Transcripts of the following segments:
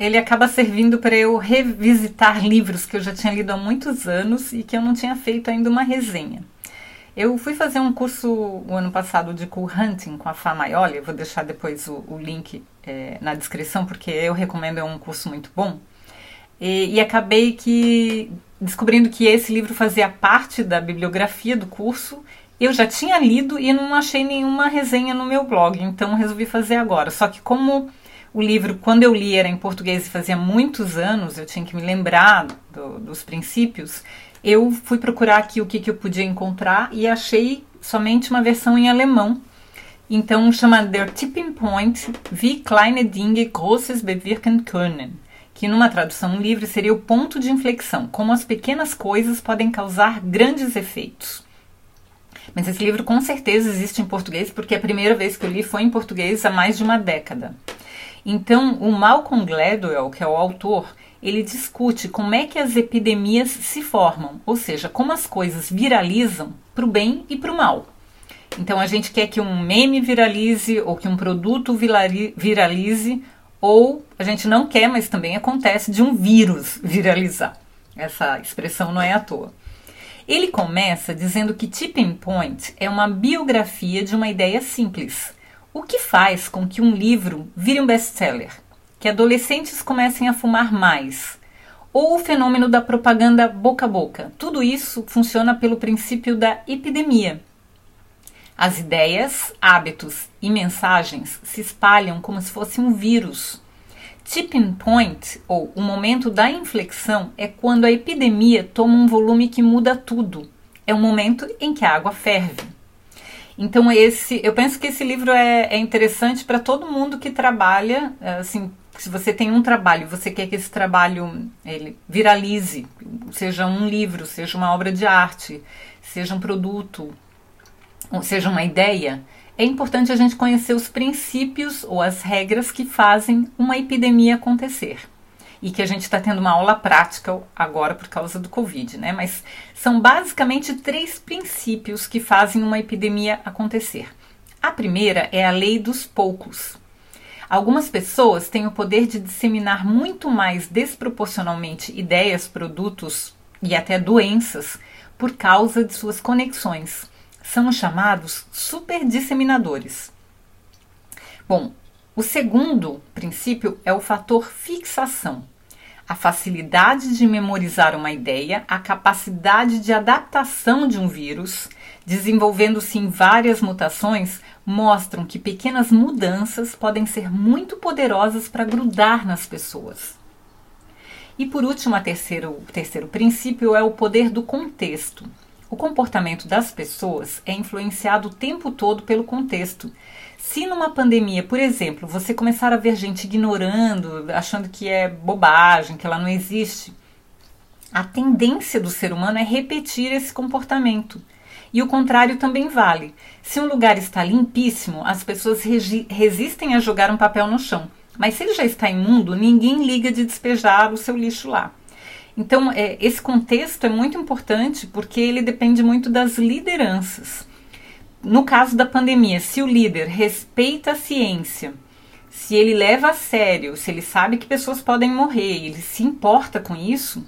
ele acaba servindo para eu revisitar livros que eu já tinha lido há muitos anos e que eu não tinha feito ainda uma resenha. Eu fui fazer um curso o ano passado de cool hunting com a Fá Maioli, eu vou deixar depois o, o link é, na descrição, porque eu recomendo, é um curso muito bom. E, e acabei que descobrindo que esse livro fazia parte da bibliografia do curso eu já tinha lido e não achei nenhuma resenha no meu blog, então resolvi fazer agora. Só que como o livro, quando eu li, era em português e fazia muitos anos, eu tinha que me lembrar do, dos princípios. Eu fui procurar aqui o que, que eu podia encontrar e achei somente uma versão em alemão. Então chama Der Tipping Point, wie kleine Dinge Großes bewirken können, que numa tradução livre seria o ponto de inflexão, como as pequenas coisas podem causar grandes efeitos. Mas esse livro com certeza existe em português, porque a primeira vez que eu li foi em português há mais de uma década. Então, o Malcolm Gladwell, que é o autor, ele discute como é que as epidemias se formam, ou seja, como as coisas viralizam para o bem e para o mal. Então, a gente quer que um meme viralize ou que um produto viralize, ou a gente não quer, mas também acontece de um vírus viralizar. Essa expressão não é à toa. Ele começa dizendo que Tipping Point é uma biografia de uma ideia simples o que faz com que um livro vire um best-seller? Que adolescentes comecem a fumar mais? Ou o fenômeno da propaganda boca a boca? Tudo isso funciona pelo princípio da epidemia. As ideias, hábitos e mensagens se espalham como se fosse um vírus. Tipping point, ou o momento da inflexão, é quando a epidemia toma um volume que muda tudo. É o momento em que a água ferve. Então esse, eu penso que esse livro é, é interessante para todo mundo que trabalha, assim, se você tem um trabalho, você quer que esse trabalho ele viralize, seja um livro, seja uma obra de arte, seja um produto, seja uma ideia, é importante a gente conhecer os princípios ou as regras que fazem uma epidemia acontecer e que a gente está tendo uma aula prática agora por causa do Covid, né? Mas são basicamente três princípios que fazem uma epidemia acontecer. A primeira é a lei dos poucos. Algumas pessoas têm o poder de disseminar muito mais desproporcionalmente ideias, produtos e até doenças por causa de suas conexões. São os chamados superdisseminadores. Bom, o segundo princípio é o fator fixação. A facilidade de memorizar uma ideia, a capacidade de adaptação de um vírus, desenvolvendo-se em várias mutações, mostram que pequenas mudanças podem ser muito poderosas para grudar nas pessoas. E por último, terceiro, o terceiro princípio é o poder do contexto. O comportamento das pessoas é influenciado o tempo todo pelo contexto. Se numa pandemia, por exemplo, você começar a ver gente ignorando, achando que é bobagem, que ela não existe, a tendência do ser humano é repetir esse comportamento. E o contrário também vale. Se um lugar está limpíssimo, as pessoas resistem a jogar um papel no chão. Mas se ele já está imundo, ninguém liga de despejar o seu lixo lá. Então, é, esse contexto é muito importante porque ele depende muito das lideranças. No caso da pandemia, se o líder respeita a ciência, se ele leva a sério, se ele sabe que pessoas podem morrer, ele se importa com isso,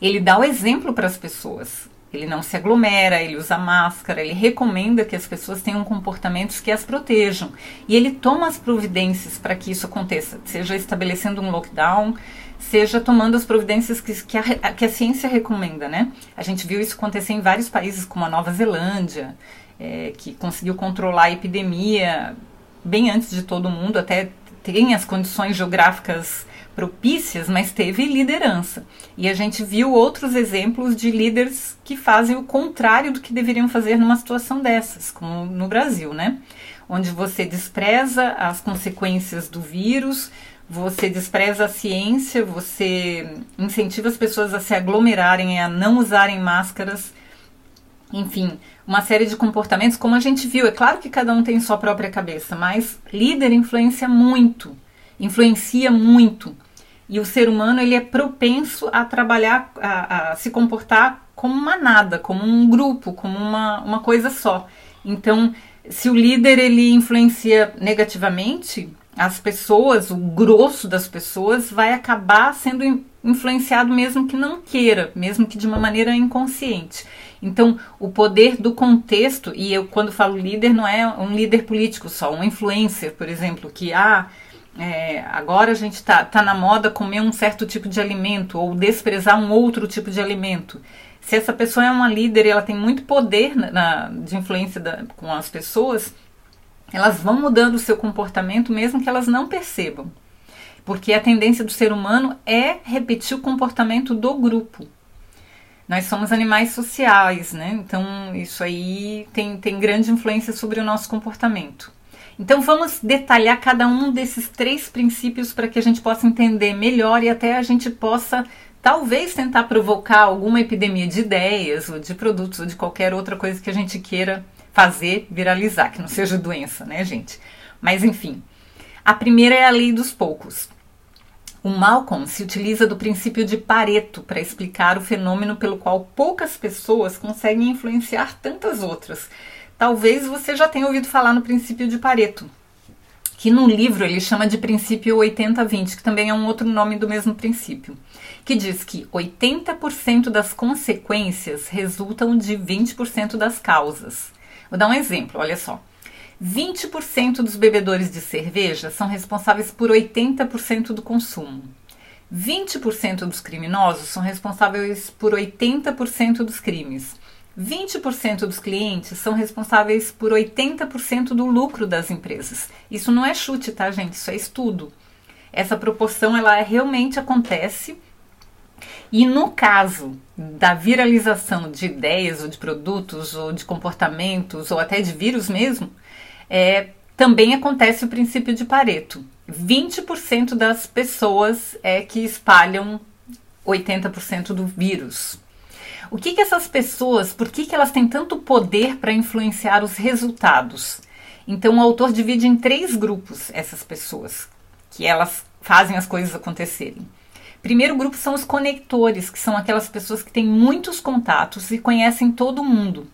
ele dá o exemplo para as pessoas. Ele não se aglomera, ele usa máscara, ele recomenda que as pessoas tenham comportamentos que as protejam. E ele toma as providências para que isso aconteça, seja estabelecendo um lockdown, seja tomando as providências que, que, a, que a ciência recomenda, né? A gente viu isso acontecer em vários países, como a Nova Zelândia, é, que conseguiu controlar a epidemia bem antes de todo mundo, até tem as condições geográficas propícias, mas teve liderança. E a gente viu outros exemplos de líderes que fazem o contrário do que deveriam fazer numa situação dessas, como no Brasil, né? Onde você despreza as consequências do vírus, você despreza a ciência, você incentiva as pessoas a se aglomerarem, a não usarem máscaras, enfim, uma série de comportamentos, como a gente viu. É claro que cada um tem sua própria cabeça, mas líder influencia muito, influencia muito. E o ser humano ele é propenso a trabalhar, a, a se comportar como manada, como um grupo, como uma, uma coisa só. Então, se o líder ele influencia negativamente, as pessoas, o grosso das pessoas, vai acabar sendo influenciado mesmo que não queira, mesmo que de uma maneira inconsciente. Então, o poder do contexto, e eu quando falo líder, não é um líder político só, um influencer, por exemplo, que ah, é, agora a gente está tá na moda comer um certo tipo de alimento ou desprezar um outro tipo de alimento. Se essa pessoa é uma líder e ela tem muito poder na, na de influência da, com as pessoas, elas vão mudando o seu comportamento mesmo que elas não percebam. Porque a tendência do ser humano é repetir o comportamento do grupo. Nós somos animais sociais, né? Então isso aí tem, tem grande influência sobre o nosso comportamento. Então vamos detalhar cada um desses três princípios para que a gente possa entender melhor e até a gente possa talvez tentar provocar alguma epidemia de ideias ou de produtos ou de qualquer outra coisa que a gente queira fazer viralizar, que não seja doença, né, gente? Mas enfim, a primeira é a lei dos poucos. O Malcolm se utiliza do princípio de Pareto para explicar o fenômeno pelo qual poucas pessoas conseguem influenciar tantas outras. Talvez você já tenha ouvido falar no princípio de Pareto, que no livro ele chama de princípio 80-20, que também é um outro nome do mesmo princípio, que diz que 80% das consequências resultam de 20% das causas. Vou dar um exemplo, olha só. 20% dos bebedores de cerveja são responsáveis por 80% do consumo. 20% dos criminosos são responsáveis por 80% dos crimes. 20% dos clientes são responsáveis por 80% do lucro das empresas. Isso não é chute, tá, gente? Isso é estudo. Essa proporção ela realmente acontece e no caso da viralização de ideias ou de produtos ou de comportamentos ou até de vírus mesmo, é, também acontece o princípio de Pareto. 20% das pessoas é que espalham 80% do vírus. O que, que essas pessoas, por que, que elas têm tanto poder para influenciar os resultados? Então o autor divide em três grupos essas pessoas, que elas fazem as coisas acontecerem. Primeiro grupo são os conectores, que são aquelas pessoas que têm muitos contatos e conhecem todo mundo.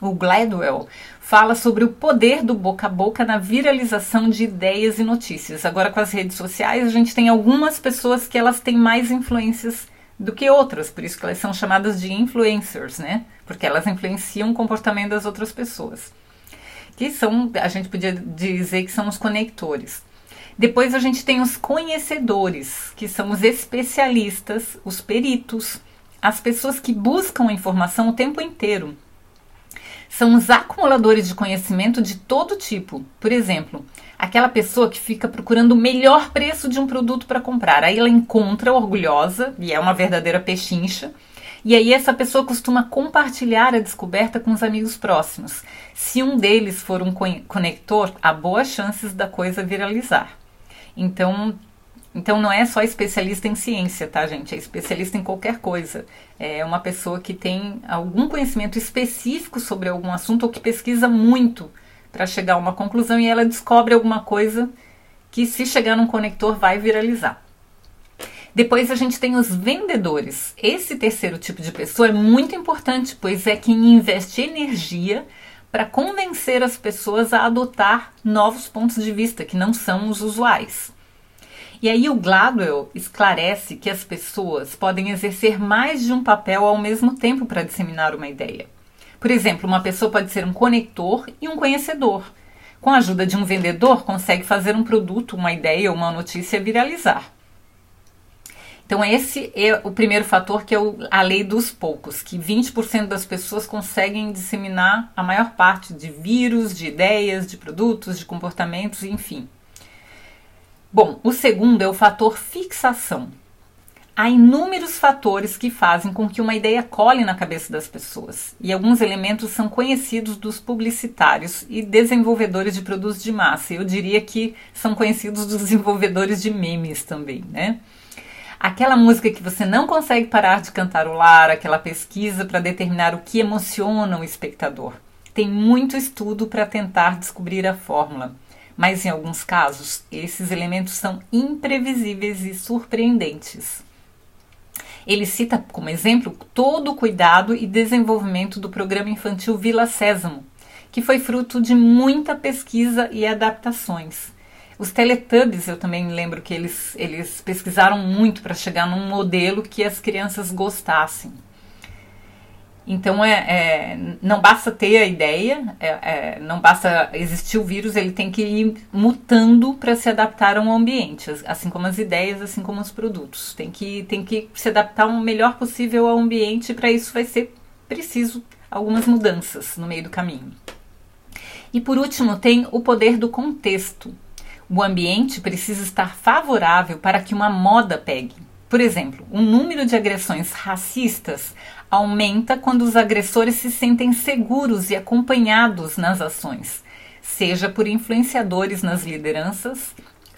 O Gladwell fala sobre o poder do boca a boca na viralização de ideias e notícias. Agora com as redes sociais, a gente tem algumas pessoas que elas têm mais influências do que outras, por isso que elas são chamadas de influencers, né? Porque elas influenciam o comportamento das outras pessoas. Que são, a gente podia dizer que são os conectores. Depois a gente tem os conhecedores, que são os especialistas, os peritos, as pessoas que buscam a informação o tempo inteiro. São os acumuladores de conhecimento de todo tipo. Por exemplo, aquela pessoa que fica procurando o melhor preço de um produto para comprar. Aí ela encontra orgulhosa, e é uma verdadeira pechincha, e aí essa pessoa costuma compartilhar a descoberta com os amigos próximos. Se um deles for um conector, há boas chances da coisa viralizar. Então, então não é só especialista em ciência, tá, gente? É especialista em qualquer coisa. É uma pessoa que tem algum conhecimento específico sobre algum assunto ou que pesquisa muito para chegar a uma conclusão e ela descobre alguma coisa que se chegar num conector vai viralizar. Depois a gente tem os vendedores. Esse terceiro tipo de pessoa é muito importante, pois é quem investe energia para convencer as pessoas a adotar novos pontos de vista que não são os usuais. E aí o Gladwell esclarece que as pessoas podem exercer mais de um papel ao mesmo tempo para disseminar uma ideia. Por exemplo, uma pessoa pode ser um conector e um conhecedor. Com a ajuda de um vendedor, consegue fazer um produto, uma ideia ou uma notícia viralizar. Então, esse é o primeiro fator, que é a lei dos poucos, que 20% das pessoas conseguem disseminar a maior parte de vírus, de ideias, de produtos, de comportamentos, enfim. Bom, o segundo é o fator fixação. Há inúmeros fatores que fazem com que uma ideia cole na cabeça das pessoas, e alguns elementos são conhecidos dos publicitários e desenvolvedores de produtos de massa. Eu diria que são conhecidos dos desenvolvedores de memes também, né? Aquela música que você não consegue parar de cantarolar, aquela pesquisa para determinar o que emociona o espectador. Tem muito estudo para tentar descobrir a fórmula, mas em alguns casos esses elementos são imprevisíveis e surpreendentes. Ele cita como exemplo todo o cuidado e desenvolvimento do programa infantil Vila Sésamo, que foi fruto de muita pesquisa e adaptações. Os Teletubbies, eu também lembro que eles, eles pesquisaram muito para chegar num modelo que as crianças gostassem. Então, é, é, não basta ter a ideia, é, é não basta existir o vírus, ele tem que ir mutando para se adaptar a um ambiente, assim como as ideias, assim como os produtos. Tem que, tem que se adaptar o melhor possível ao ambiente, e para isso vai ser preciso algumas mudanças no meio do caminho. E por último, tem o poder do contexto. O ambiente precisa estar favorável para que uma moda pegue. Por exemplo, o número de agressões racistas aumenta quando os agressores se sentem seguros e acompanhados nas ações, seja por influenciadores nas lideranças,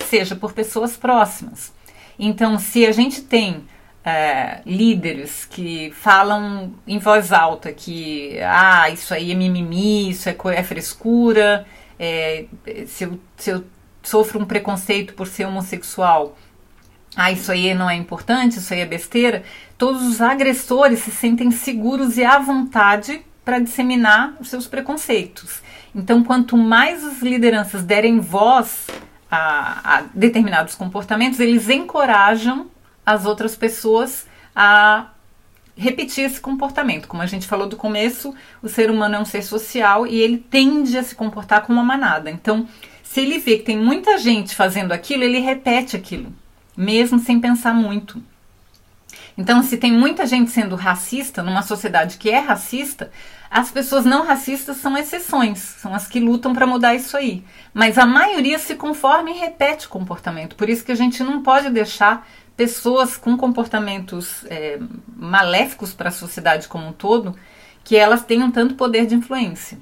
seja por pessoas próximas. Então, se a gente tem é, líderes que falam em voz alta que ah, isso aí é mimimi, isso é, é frescura, é, se, eu, se eu sofro um preconceito por ser homossexual, ah, isso aí não é importante, isso aí é besteira, todos os agressores se sentem seguros e à vontade para disseminar os seus preconceitos. Então, quanto mais as lideranças derem voz a, a determinados comportamentos, eles encorajam as outras pessoas a repetir esse comportamento. Como a gente falou do começo, o ser humano é um ser social e ele tende a se comportar como uma manada. Então, se ele vê que tem muita gente fazendo aquilo, ele repete aquilo mesmo sem pensar muito. Então, se tem muita gente sendo racista numa sociedade que é racista, as pessoas não racistas são exceções, são as que lutam para mudar isso aí. Mas a maioria se conforma e repete o comportamento. Por isso que a gente não pode deixar pessoas com comportamentos é, maléficos para a sociedade como um todo, que elas tenham tanto poder de influência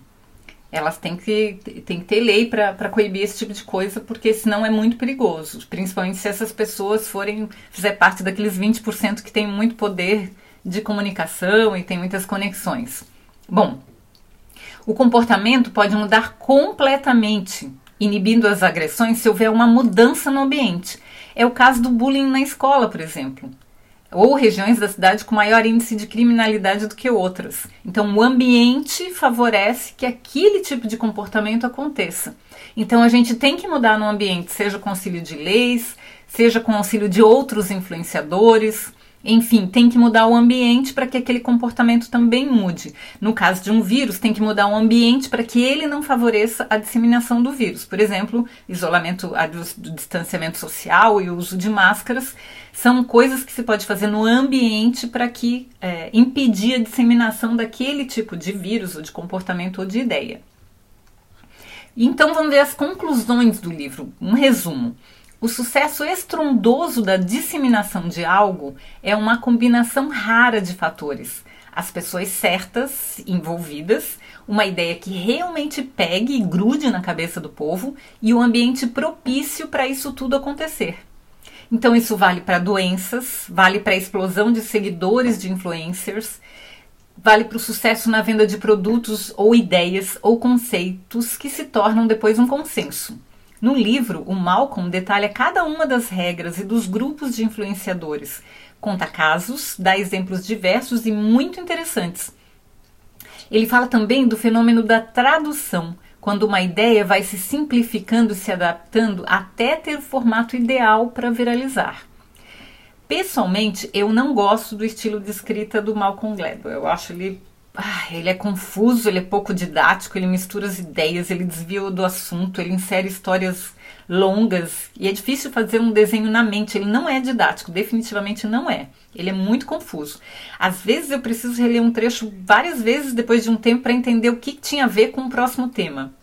elas têm que, têm que ter lei para coibir esse tipo de coisa, porque senão é muito perigoso. Principalmente se essas pessoas forem fizer parte daqueles 20% que tem muito poder de comunicação e tem muitas conexões. Bom, o comportamento pode mudar completamente, inibindo as agressões se houver uma mudança no ambiente. É o caso do bullying na escola, por exemplo ou regiões da cidade com maior índice de criminalidade do que outras. Então, o ambiente favorece que aquele tipo de comportamento aconteça. Então, a gente tem que mudar no ambiente, seja com auxílio de leis, seja com auxílio de outros influenciadores. Enfim, tem que mudar o ambiente para que aquele comportamento também mude. No caso de um vírus, tem que mudar o ambiente para que ele não favoreça a disseminação do vírus. Por exemplo, isolamento, distanciamento social e o uso de máscaras são coisas que se pode fazer no ambiente para que é, impedir a disseminação daquele tipo de vírus ou de comportamento ou de ideia. Então vamos ver as conclusões do livro, um resumo. O sucesso estrondoso da disseminação de algo é uma combinação rara de fatores. As pessoas certas envolvidas, uma ideia que realmente pegue e grude na cabeça do povo e o um ambiente propício para isso tudo acontecer. Então, isso vale para doenças, vale para a explosão de seguidores de influencers, vale para o sucesso na venda de produtos ou ideias ou conceitos que se tornam depois um consenso. No livro, o Malcolm detalha cada uma das regras e dos grupos de influenciadores, conta casos, dá exemplos diversos e muito interessantes. Ele fala também do fenômeno da tradução, quando uma ideia vai se simplificando e se adaptando até ter o formato ideal para viralizar. Pessoalmente, eu não gosto do estilo de escrita do Malcolm Gladwell. Eu acho ele ah, ele é confuso, ele é pouco didático, ele mistura as ideias, ele desvia do assunto, ele insere histórias longas e é difícil fazer um desenho na mente. Ele não é didático, definitivamente não é. Ele é muito confuso. Às vezes eu preciso reler um trecho várias vezes depois de um tempo para entender o que tinha a ver com o próximo tema.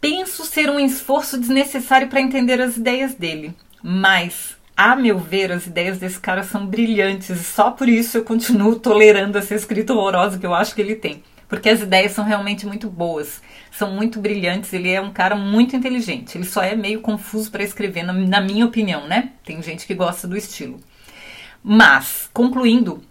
Penso ser um esforço desnecessário para entender as ideias dele, mas A meu ver, as ideias desse cara são brilhantes e só por isso eu continuo tolerando essa escrita horrorosa que eu acho que ele tem. Porque as ideias são realmente muito boas, são muito brilhantes. Ele é um cara muito inteligente. Ele só é meio confuso para escrever, na, na minha opinião, né? Tem gente que gosta do estilo. Mas, concluindo,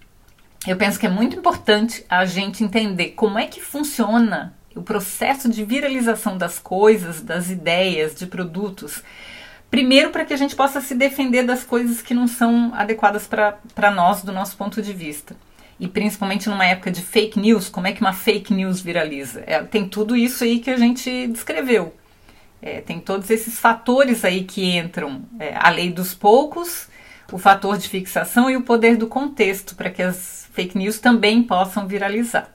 eu penso que é muito importante a gente entender como é que funciona o processo de viralização das coisas, das ideias, de produtos. Primeiro, para que a gente possa se defender das coisas que não são adequadas para nós, do nosso ponto de vista. E principalmente numa época de fake news, como é que uma fake news viraliza? É, tem tudo isso aí que a gente descreveu. É, tem todos esses fatores aí que entram: é, a lei dos poucos, o fator de fixação e o poder do contexto, para que as fake news também possam viralizar.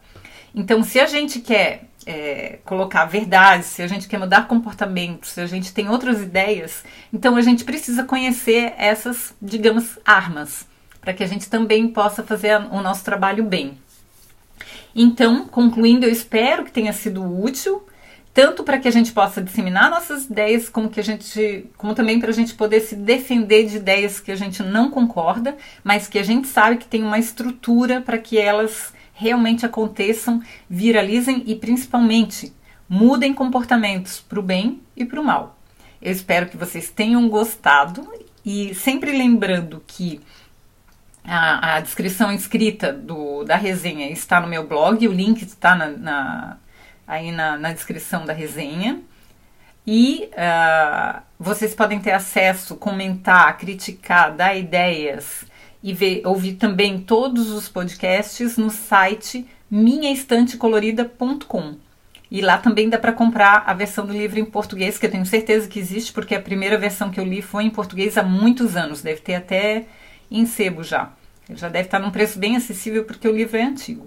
Então, se a gente quer é, colocar verdades, se a gente quer mudar comportamentos, se a gente tem outras ideias, então a gente precisa conhecer essas, digamos, armas, para que a gente também possa fazer o nosso trabalho bem. Então, concluindo, eu espero que tenha sido útil, tanto para que a gente possa disseminar nossas ideias, como que a gente, como também para a gente poder se defender de ideias que a gente não concorda, mas que a gente sabe que tem uma estrutura para que elas realmente aconteçam, viralizem e principalmente mudem comportamentos para o bem e para o mal. Eu espero que vocês tenham gostado e sempre lembrando que a, a descrição escrita do, da resenha está no meu blog, o link está na, na, aí na, na, descrição da resenha. E uh, vocês podem ter acesso, comentar, criticar, dar ideias e ver, ouvir também todos os podcasts no site minhaestantecolorida.com. E lá também dá para comprar a versão do livro em português, que eu tenho certeza que existe, porque a primeira versão que eu li foi em português há muitos anos, deve ter até em sebo já. Ele já deve estar num preço bem acessível porque o livro é antigo.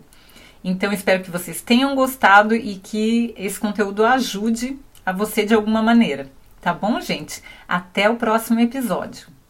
Então espero que vocês tenham gostado e que esse conteúdo ajude a você de alguma maneira. Tá bom, gente? Até o próximo episódio.